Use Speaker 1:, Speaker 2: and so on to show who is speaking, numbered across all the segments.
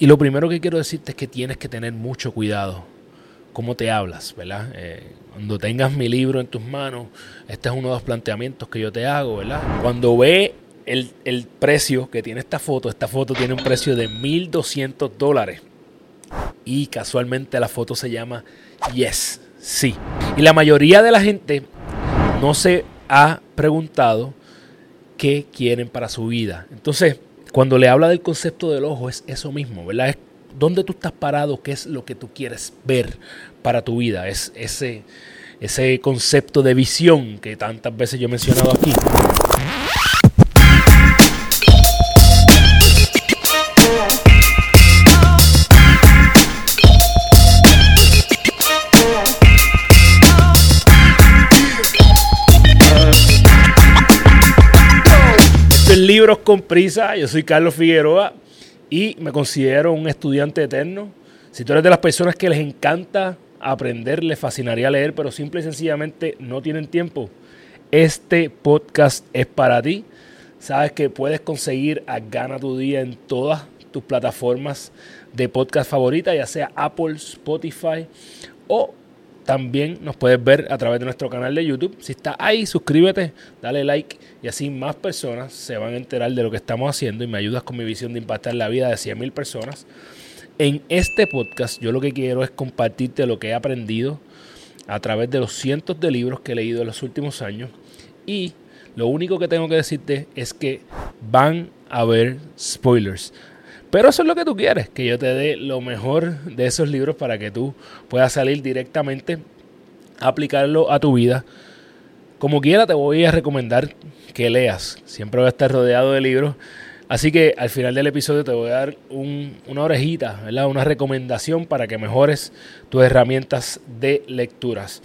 Speaker 1: Y lo primero que quiero decirte es que tienes que tener mucho cuidado cómo te hablas, ¿verdad? Eh, cuando tengas mi libro en tus manos, este es uno de los planteamientos que yo te hago, ¿verdad? Cuando ve el, el precio que tiene esta foto, esta foto tiene un precio de 1.200 dólares. Y casualmente la foto se llama Yes, sí. Y la mayoría de la gente no se ha preguntado qué quieren para su vida. Entonces, cuando le habla del concepto del ojo, es eso mismo, ¿verdad? Es dónde tú estás parado, qué es lo que tú quieres ver para tu vida. Es ese, ese concepto de visión que tantas veces yo he mencionado aquí. Libros con Prisa, yo soy Carlos Figueroa y me considero un estudiante eterno. Si tú eres de las personas que les encanta aprender, les fascinaría leer, pero simple y sencillamente no tienen tiempo, este podcast es para ti. Sabes que puedes conseguir a Gana tu Día en todas tus plataformas de podcast favoritas, ya sea Apple, Spotify o también nos puedes ver a través de nuestro canal de YouTube. Si estás ahí, suscríbete, dale like y así más personas se van a enterar de lo que estamos haciendo y me ayudas con mi visión de impactar la vida de 100.000 personas. En este podcast yo lo que quiero es compartirte lo que he aprendido a través de los cientos de libros que he leído en los últimos años y lo único que tengo que decirte es que van a haber spoilers. Pero eso es lo que tú quieres, que yo te dé lo mejor de esos libros para que tú puedas salir directamente a aplicarlo a tu vida. Como quiera te voy a recomendar que leas. Siempre voy a estar rodeado de libros. Así que al final del episodio te voy a dar una orejita, ¿verdad? una recomendación para que mejores tus herramientas de lecturas.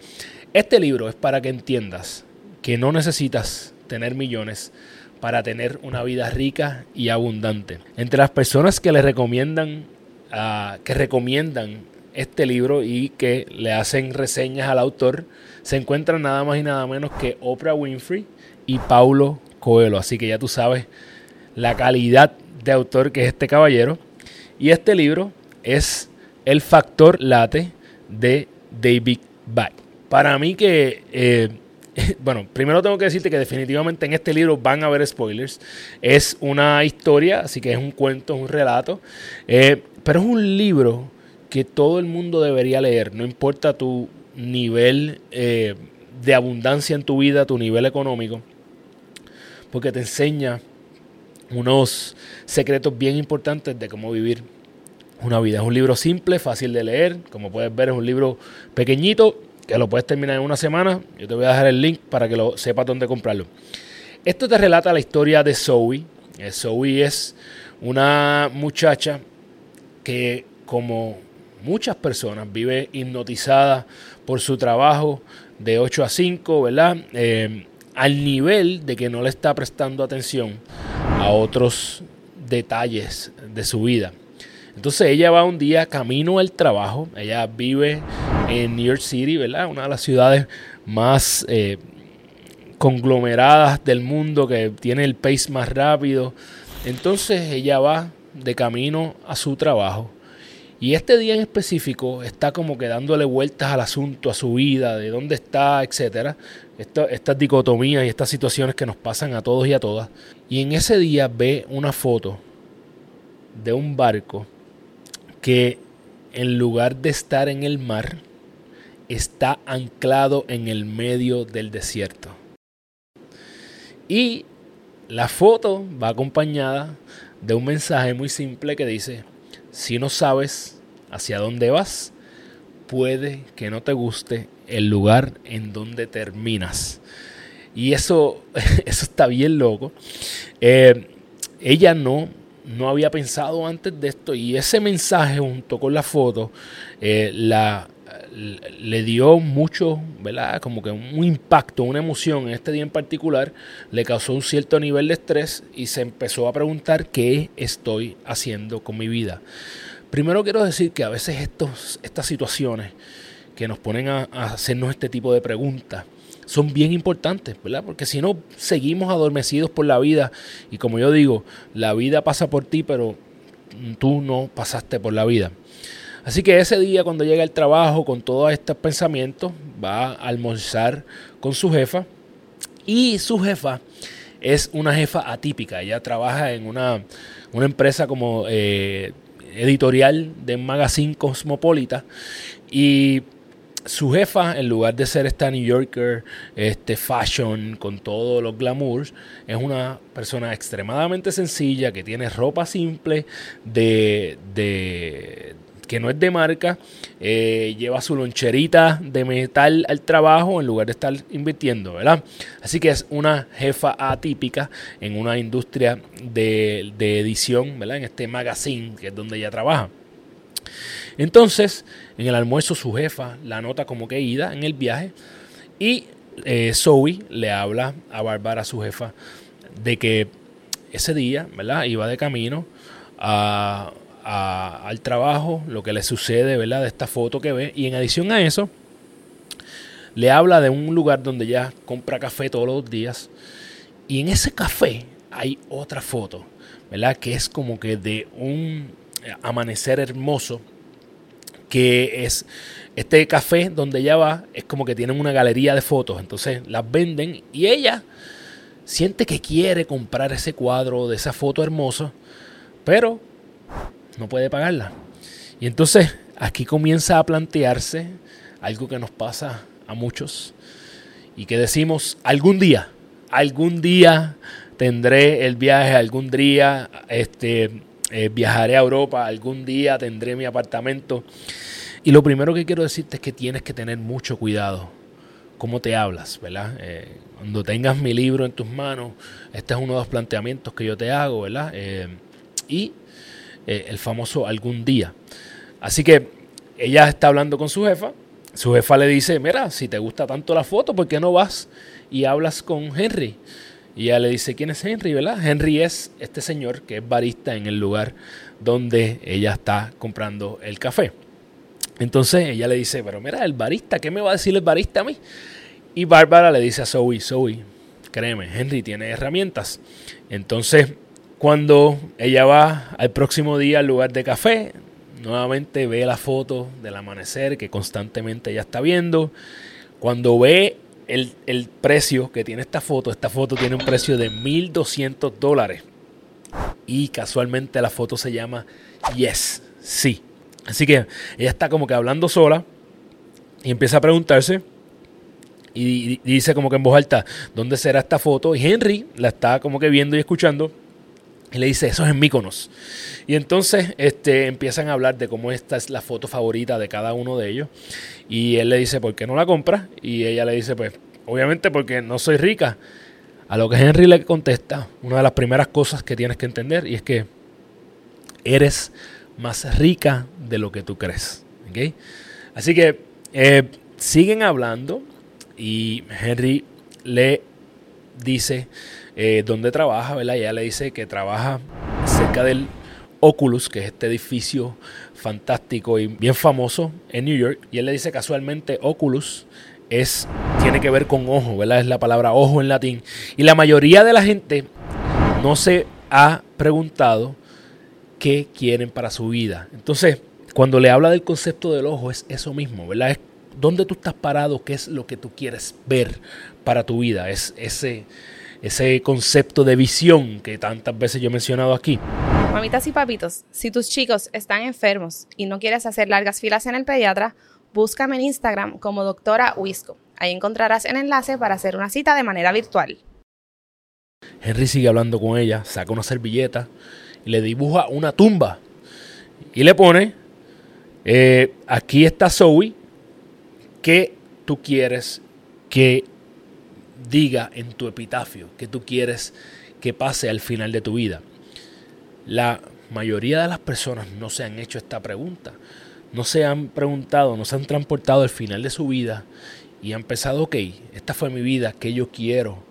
Speaker 1: Este libro es para que entiendas que no necesitas tener millones para tener una vida rica y abundante. Entre las personas que le recomiendan, uh, que recomiendan este libro y que le hacen reseñas al autor, se encuentran nada más y nada menos que Oprah Winfrey y Paulo Coelho. Así que ya tú sabes la calidad de autor que es este caballero. Y este libro es El Factor Late de David Bach. Para mí que eh, bueno, primero tengo que decirte que definitivamente en este libro van a haber spoilers. Es una historia, así que es un cuento, es un relato, eh, pero es un libro que todo el mundo debería leer, no importa tu nivel eh, de abundancia en tu vida, tu nivel económico, porque te enseña unos secretos bien importantes de cómo vivir una vida. Es un libro simple, fácil de leer, como puedes ver es un libro pequeñito, que lo puedes terminar en una semana. Yo te voy a dejar el link para que lo sepas dónde comprarlo. Esto te relata la historia de Zoe. Eh, Zoe es una muchacha que, como muchas personas, vive hipnotizada por su trabajo de 8 a 5, ¿verdad? Eh, al nivel de que no le está prestando atención a otros detalles de su vida. Entonces ella va un día camino al trabajo, ella vive en New York City, ¿verdad? Una de las ciudades más eh, conglomeradas del mundo, que tiene el pace más rápido. Entonces ella va de camino a su trabajo. Y este día en específico está como que dándole vueltas al asunto, a su vida, de dónde está, etcétera. estas dicotomías y estas situaciones que nos pasan a todos y a todas. Y en ese día ve una foto de un barco que en lugar de estar en el mar, está anclado en el medio del desierto. Y la foto va acompañada de un mensaje muy simple que dice, si no sabes hacia dónde vas, puede que no te guste el lugar en donde terminas. Y eso, eso está bien loco. Eh, ella no no había pensado antes de esto y ese mensaje junto con la foto eh, la, le dio mucho, ¿verdad? Como que un impacto, una emoción en este día en particular, le causó un cierto nivel de estrés y se empezó a preguntar qué estoy haciendo con mi vida. Primero quiero decir que a veces estos, estas situaciones que nos ponen a hacernos este tipo de preguntas, son bien importantes, ¿verdad? Porque si no, seguimos adormecidos por la vida y como yo digo, la vida pasa por ti, pero tú no pasaste por la vida. Así que ese día cuando llega al trabajo con todos estos pensamientos, va a almorzar con su jefa y su jefa es una jefa atípica. Ella trabaja en una, empresa como eh, editorial de magazine Cosmopolita y su jefa, en lugar de ser esta New Yorker, este fashion, con todos los glamours, es una persona extremadamente sencilla, que tiene ropa simple, de, de que no es de marca, eh, lleva su loncherita de metal al trabajo en lugar de estar invirtiendo, ¿verdad? Así que es una jefa atípica en una industria de, de edición, ¿verdad? En este magazine, que es donde ella trabaja. Entonces, en el almuerzo su jefa la nota como que ida en el viaje y eh, Zoe le habla a Bárbara, su jefa, de que ese día, ¿verdad? Iba de camino al trabajo, lo que le sucede, ¿verdad? De esta foto que ve. Y en adición a eso, le habla de un lugar donde ella compra café todos los días. Y en ese café hay otra foto, ¿verdad? Que es como que de un amanecer hermoso que es este café donde ella va, es como que tienen una galería de fotos, entonces las venden y ella siente que quiere comprar ese cuadro de esa foto hermosa, pero no puede pagarla. Y entonces aquí comienza a plantearse algo que nos pasa a muchos y que decimos algún día, algún día tendré el viaje, algún día este, eh, viajaré a Europa, algún día tendré mi apartamento. Y lo primero que quiero decirte es que tienes que tener mucho cuidado cómo te hablas, ¿verdad? Eh, cuando tengas mi libro en tus manos, este es uno de los planteamientos que yo te hago, ¿verdad? Eh, y el famoso algún día. Así que ella está hablando con su jefa. Su jefa le dice, mira, si te gusta tanto la foto, ¿por qué no vas y hablas con Henry? Y ella le dice, ¿quién es Henry? ¿Verdad? Henry es este señor que es barista en el lugar donde ella está comprando el café. Entonces ella le dice, pero mira, el barista, ¿qué me va a decir el barista a mí? Y Bárbara le dice a Zoe, Zoe, créeme, Henry tiene herramientas. Entonces, cuando ella va al próximo día al lugar de café, nuevamente ve la foto del amanecer que constantemente ella está viendo. Cuando ve el, precio que tiene esta foto, esta foto tiene un precio de 1.200 dólares. Y casualmente la foto se llama Yes, sí. Así que ella está como que hablando sola y empieza a preguntarse y dice como que en voz alta, ¿dónde será esta foto? Y Henry la está como que viendo y escuchando y le dice, eso es en Míconos. Y entonces este, empiezan a hablar de cómo esta es la foto favorita de cada uno de ellos. Y él le dice, ¿por qué no la compra? Y ella le dice, pues, obviamente porque no soy rica. A lo que Henry le contesta, una de las primeras cosas que tienes que entender, y es que eres más rica de lo que tú crees. Así que eh, siguen hablando y Henry le dice eh, dónde trabaja, ¿verdad? Y ella le dice que trabaja cerca del Oculus, que es este edificio fantástico y bien famoso en New York. Y él le dice casualmente Oculus es, tiene que ver con ojo, ¿verdad? Es la palabra ojo en latín. Y la mayoría de la gente no se ha preguntado qué quieren para su vida. Entonces, cuando le habla del concepto del ojo, es eso mismo, ¿verdad? Es dónde tú estás parado, qué es lo que tú quieres ver para tu vida. Es ese, ese concepto de visión que tantas veces yo he mencionado aquí.
Speaker 2: Mamitas y papitos, si tus chicos están enfermos y no quieres hacer largas filas en el pediatra, búscame en Instagram como doctora Wisco. Ahí encontrarás el enlace para hacer una cita de manera virtual.
Speaker 1: Henry sigue hablando con ella, saca una servilleta y le dibuja una tumba. Y le pone, eh, aquí está Zoe, ¿qué tú quieres que diga en tu epitafio? ¿Qué tú quieres que pase al final de tu vida? La mayoría de las personas no se han hecho esta pregunta no se han preguntado, no se han transportado al final de su vida y han pensado, ok, esta fue mi vida, ¿qué yo quiero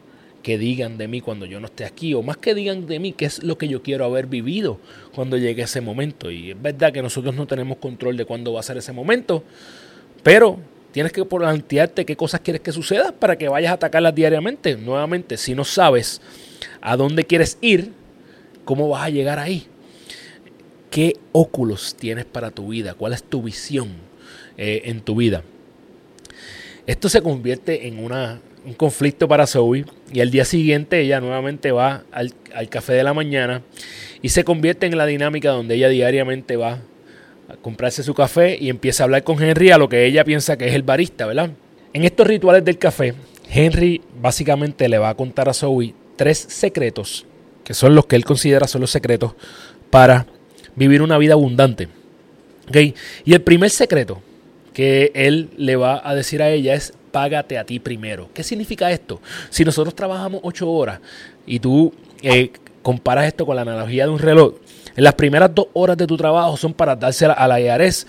Speaker 1: que digan de mí cuando yo no esté aquí? O más que digan de mí, ¿qué es lo que yo quiero haber vivido cuando llegue ese momento? Y es verdad que nosotros no tenemos control de cuándo va a ser ese momento, pero tienes que plantearte qué cosas quieres que suceda para que vayas a atacarlas diariamente. Nuevamente, si no sabes a dónde quieres ir, ¿cómo vas a llegar ahí? ¿Qué óculos tienes para tu vida? ¿Cuál es tu visión eh, en tu vida? Esto se convierte en una, un conflicto para Zoe y al día siguiente ella nuevamente va al, al café de la mañana y se convierte en la dinámica donde ella diariamente va comprarse su café y empieza a hablar con Henry a lo que ella piensa que es el barista, ¿verdad? En estos rituales del café, Henry básicamente le va a contar a Zoe tres secretos, que son los que él considera son los secretos para vivir una vida abundante. Y el primer secreto que él le va a decir a ella es págate a ti primero. ¿Qué significa esto? Si nosotros trabajamos ocho horas y tú eh, comparas esto con la analogía de un reloj, las primeras dos horas de tu trabajo son para dársela a la IARES,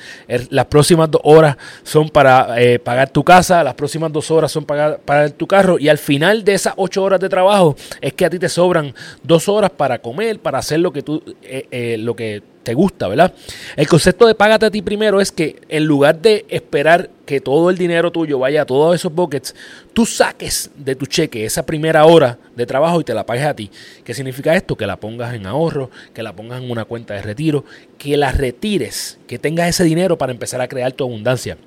Speaker 1: las próximas dos horas son para eh, pagar tu casa, las próximas dos horas son para pagar tu carro. Y al final de esas ocho horas de trabajo es que a ti te sobran dos horas para comer, para hacer lo que tú, eh, eh, lo que te gusta, ¿verdad? El concepto de págate a ti primero es que en lugar de esperar que todo el dinero tuyo vaya a todos esos buckets, tú saques de tu cheque esa primera hora de trabajo y te la pagues a ti. ¿Qué significa esto? Que la pongas en ahorro, que la pongas en una cuenta de retiro, que la retires, que tengas ese dinero para empezar a crear tu abundancia.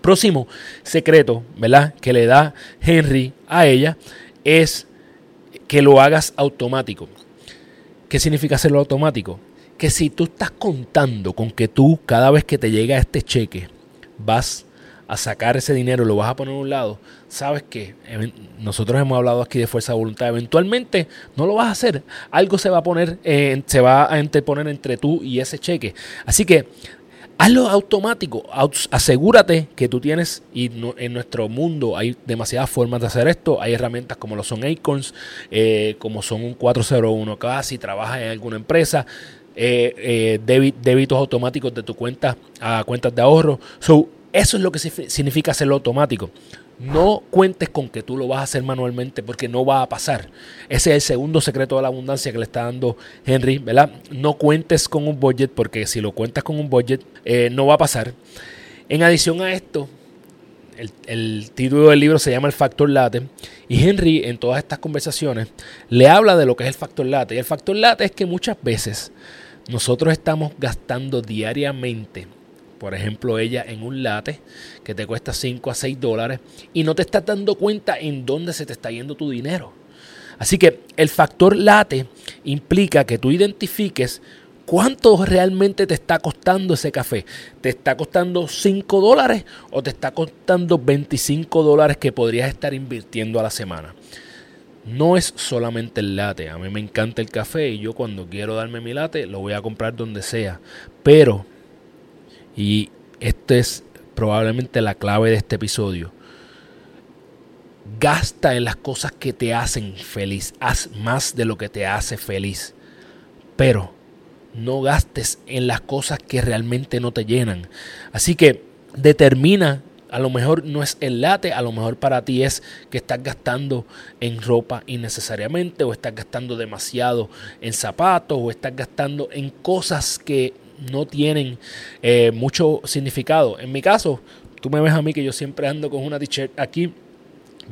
Speaker 1: Próximo secreto, ¿verdad? Que le da Henry a ella es que lo hagas automático. ¿Qué significa hacerlo automático? Que si tú estás contando con que tú cada vez que te llega este cheque vas a sacar ese dinero lo vas a poner a un lado, sabes que nosotros hemos hablado aquí de fuerza de voluntad, eventualmente no lo vas a hacer, algo se va a poner, eh, se va a interponer entre tú y ese cheque. Así que hazlo automático, asegúrate que tú tienes, y en nuestro mundo hay demasiadas formas de hacer esto, hay herramientas como lo son Acorns, eh, como son un 401k, si trabajas en alguna empresa, eh, eh débitos automáticos de tu cuenta a cuentas de ahorro. So, eso es lo que significa hacerlo automático. No cuentes con que tú lo vas a hacer manualmente porque no va a pasar. Ese es el segundo secreto de la abundancia que le está dando Henry, ¿verdad? No cuentes con un budget porque si lo cuentas con un budget eh, no va a pasar. En adición a esto, el, el, título del libro se llama El Factor Late y Henry en todas estas conversaciones le habla de lo que es el factor late. Y el factor late es que muchas veces nosotros estamos gastando diariamente, por ejemplo, ella en un late que te cuesta 5 a 6 dólares y no te estás dando cuenta en dónde se te está yendo tu dinero. Así que el factor late implica que tú identifiques cuánto realmente te está costando ese café. ¿Te está costando 5 dólares o te está costando 25 dólares que podrías estar invirtiendo a la semana? No es solamente el latte. A mí me encanta el café y yo cuando quiero darme mi latte lo voy a comprar donde sea. Pero, y esta es probablemente la clave de este episodio, gasta en las cosas que te hacen feliz. Haz más de lo que te hace feliz. Pero no gastes en las cosas que realmente no te llenan. Así que determina a lo mejor no es el late, a lo mejor para ti es que estás gastando en ropa innecesariamente o estás gastando demasiado en zapatos o estás gastando en cosas que no tienen eh, mucho significado. En mi caso, tú me ves a mí que yo siempre ando con una t-shirt aquí,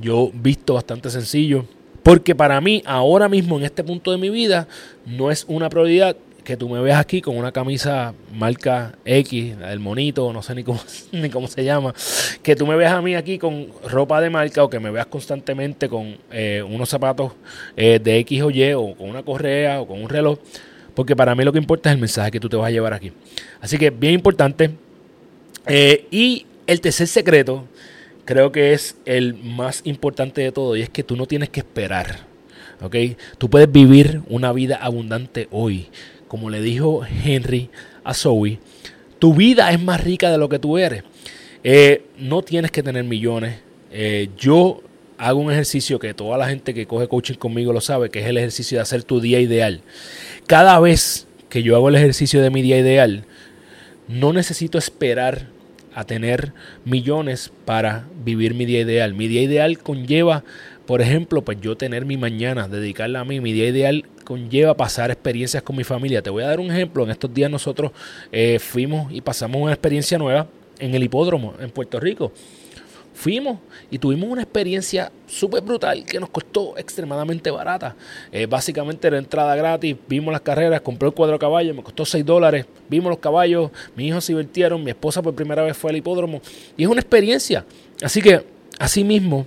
Speaker 1: yo visto bastante sencillo. Porque para mí, ahora mismo, en este punto de mi vida, no es una prioridad que tú me veas aquí con una camisa marca X, el monito, no sé ni cómo, ni cómo se llama, que tú me veas a mí aquí con ropa de marca o que me veas constantemente con eh, unos zapatos eh, de X o Y o con una correa o con un reloj, porque para mí lo que importa es el mensaje que tú te vas a llevar aquí. Así que bien importante. Eh, y el tercer secreto creo que es el más importante de todo y es que tú no tienes que esperar. ¿ok? Tú puedes vivir una vida abundante hoy como le dijo Henry a Zoe, tu vida es más rica de lo que tú eres. Eh, no tienes que tener millones. Eh, yo hago un ejercicio que toda la gente que coge coaching conmigo lo sabe, que es el ejercicio de hacer tu día ideal. Cada vez que yo hago el ejercicio de mi día ideal, no necesito esperar a tener millones para vivir mi día ideal. Mi día ideal conlleva, por ejemplo, pues yo tener mi mañana, dedicarla a mí. Mi día ideal conlleva pasar experiencias con mi familia. Te voy a dar un ejemplo. En estos días nosotros eh, fuimos y pasamos una experiencia nueva en el hipódromo en Puerto Rico. fuimos y tuvimos una experiencia súper brutal que nos costó extremadamente barata. Eh, básicamente era entrada gratis, vimos las carreras, compré el cuadro caballo, me costó 6 dólares, vimos los caballos, mis hijos se divirtieron, mi esposa por primera vez fue al hipódromo y es una experiencia. Así que, así mismo,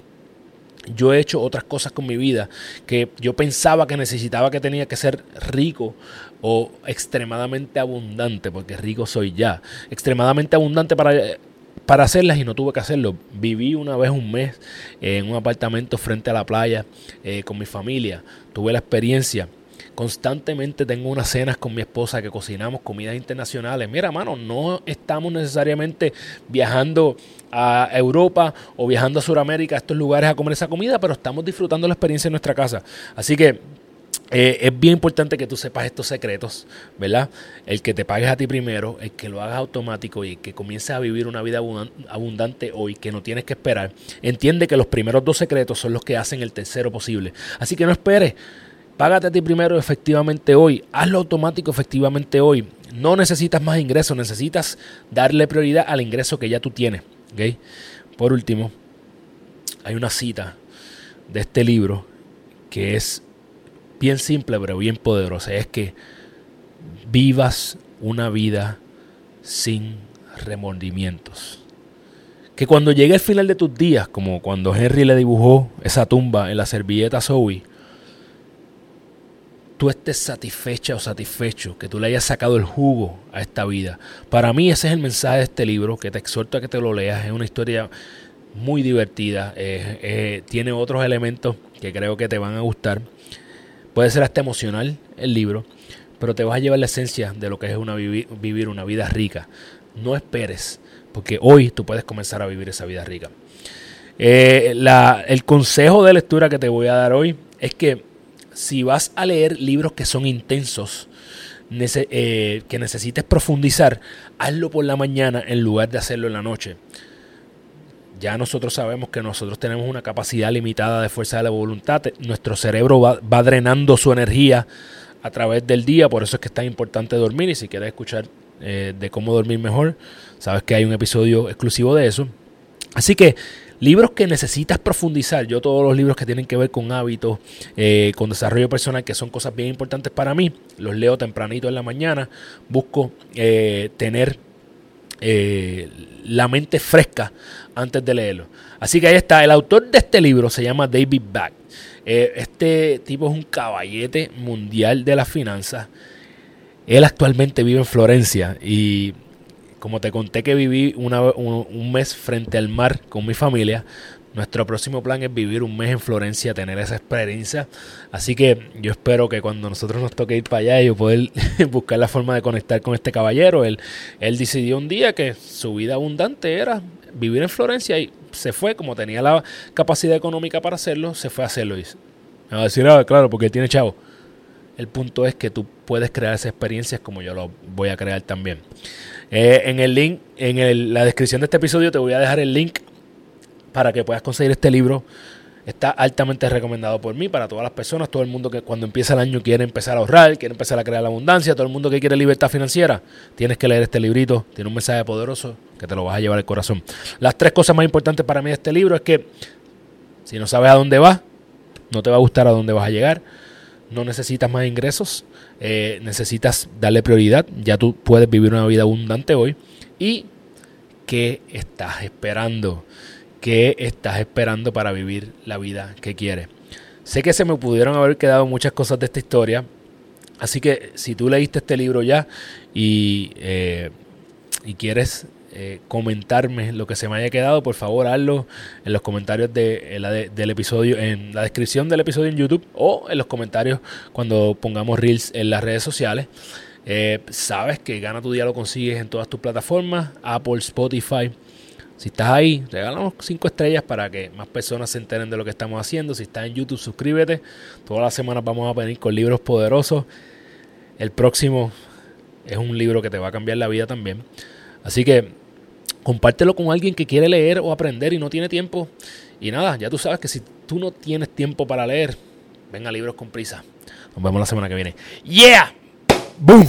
Speaker 1: yo he hecho otras cosas con mi vida que yo pensaba que necesitaba que tenía que ser rico o extremadamente abundante, porque rico soy ya, extremadamente abundante para para hacerlas y no tuve que hacerlo. Viví una vez un mes en un apartamento frente a la playa eh, con mi familia. Tuve la experiencia. Constantemente tengo unas cenas con mi esposa que cocinamos comidas internacionales. Mira, mano, no estamos necesariamente viajando a Europa o viajando a Sudamérica, a estos lugares a comer esa comida, pero estamos disfrutando la experiencia en nuestra casa. Así que eh, es bien importante que tú sepas estos secretos, ¿verdad? El que te pagues a ti primero, el que lo hagas automático y que comiences a vivir una vida abundante hoy, que no tienes que esperar. Entiende que los primeros dos secretos son los que hacen el tercero posible. Así que no esperes. Págate a ti primero efectivamente hoy. Hazlo automático efectivamente hoy. No necesitas más ingresos, necesitas darle prioridad al ingreso que ya tú tienes. ¿okay? Por último, hay una cita de este libro que es bien simple pero bien poderosa. Es que vivas una vida sin remordimientos. Que cuando llegue el final de tus días, como cuando Henry le dibujó esa tumba en la servilleta Zoe, tú estés satisfecha o satisfecho, que tú le hayas sacado el jugo a esta vida. Para mí ese es el mensaje de este libro, que te exhorto a que te lo leas. Es una historia muy divertida, eh, eh, tiene otros elementos que creo que te van a gustar. Puede ser hasta emocional el libro, pero te vas a llevar la esencia de lo que es una vivir una vida rica. No esperes, porque hoy tú puedes comenzar a vivir esa vida rica. Eh, el consejo de lectura que te voy a dar hoy es que si vas a leer libros que son intensos, eh, que necesites profundizar, hazlo por la mañana en lugar de hacerlo en la noche ya nosotros sabemos que nosotros tenemos una capacidad limitada de fuerza de la voluntad. Nuestro cerebro va, drenando su energía a través del día, por eso es que es tan importante dormir y si quieres escuchar eh, de cómo dormir mejor, sabes que hay un episodio exclusivo de eso. Así que libros que necesitas profundizar, yo todos los libros que tienen que ver con hábitos, eh, con desarrollo personal, que son cosas bien importantes para mí, los leo tempranito en la mañana, busco eh, tener la mente fresca antes de leerlo. Así que ahí está. El autor de este libro se llama David Back. Eh, este tipo es un caballete mundial de las finanzas. Él actualmente vive en Florencia y como te conté que viví un, mes frente al mar con mi familia, nuestro próximo plan es vivir un mes en Florencia, tener esa experiencia. Así que yo espero que cuando nosotros nos toque ir para allá, yo poder buscar la forma de conectar con este caballero. Él, él decidió un día que su vida abundante era vivir en Florencia y se fue, como tenía la capacidad económica para hacerlo, se fue a hacerlo. Y a decir, ah, claro, porque él tiene chavo. El punto es que tú puedes crear esas experiencias como yo lo voy a crear también. Eh, en el link, en la descripción de este episodio te voy a dejar el link para que puedas conseguir este libro. Está altamente recomendado por mí para todas las personas, todo el mundo que cuando empieza el año quiere empezar a ahorrar, quiere empezar a crear la abundancia, todo el mundo que quiere libertad financiera, tienes que leer este librito, tiene un mensaje poderoso que te lo vas a llevar al corazón. Las tres cosas más importantes para mí de este libro es que si no sabes a dónde vas, no te va a gustar a dónde vas a llegar, no necesitas más ingresos, eh, necesitas darle prioridad, ya tú puedes vivir una vida abundante hoy y ¿qué estás esperando? ¿Qué estás esperando para vivir la vida que quieres? Sé que se me pudieron haber quedado muchas cosas de esta historia, así que si tú leíste este libro ya y, eh, y quieres eh, comentarme lo que se me haya quedado, por favor hazlo en los comentarios de, del episodio, en la descripción del episodio en YouTube o en los comentarios cuando pongamos reels en las redes sociales. Eh, sabes que Gana tu Día lo consigues en todas tus plataformas, Apple, Spotify, si estás ahí, regalamos 5 estrellas para que más personas se enteren de lo que estamos haciendo. Si estás en YouTube, suscríbete. Todas las semanas vamos a venir con libros poderosos. El próximo es un libro que te va a cambiar la vida también. Así que compártelo con alguien que quiere leer o aprender y no tiene tiempo. Y nada, ya tú sabes que si tú no tienes tiempo para leer, venga libros con prisa. Nos vemos la semana que viene. ¡Yeah! ¡Boom!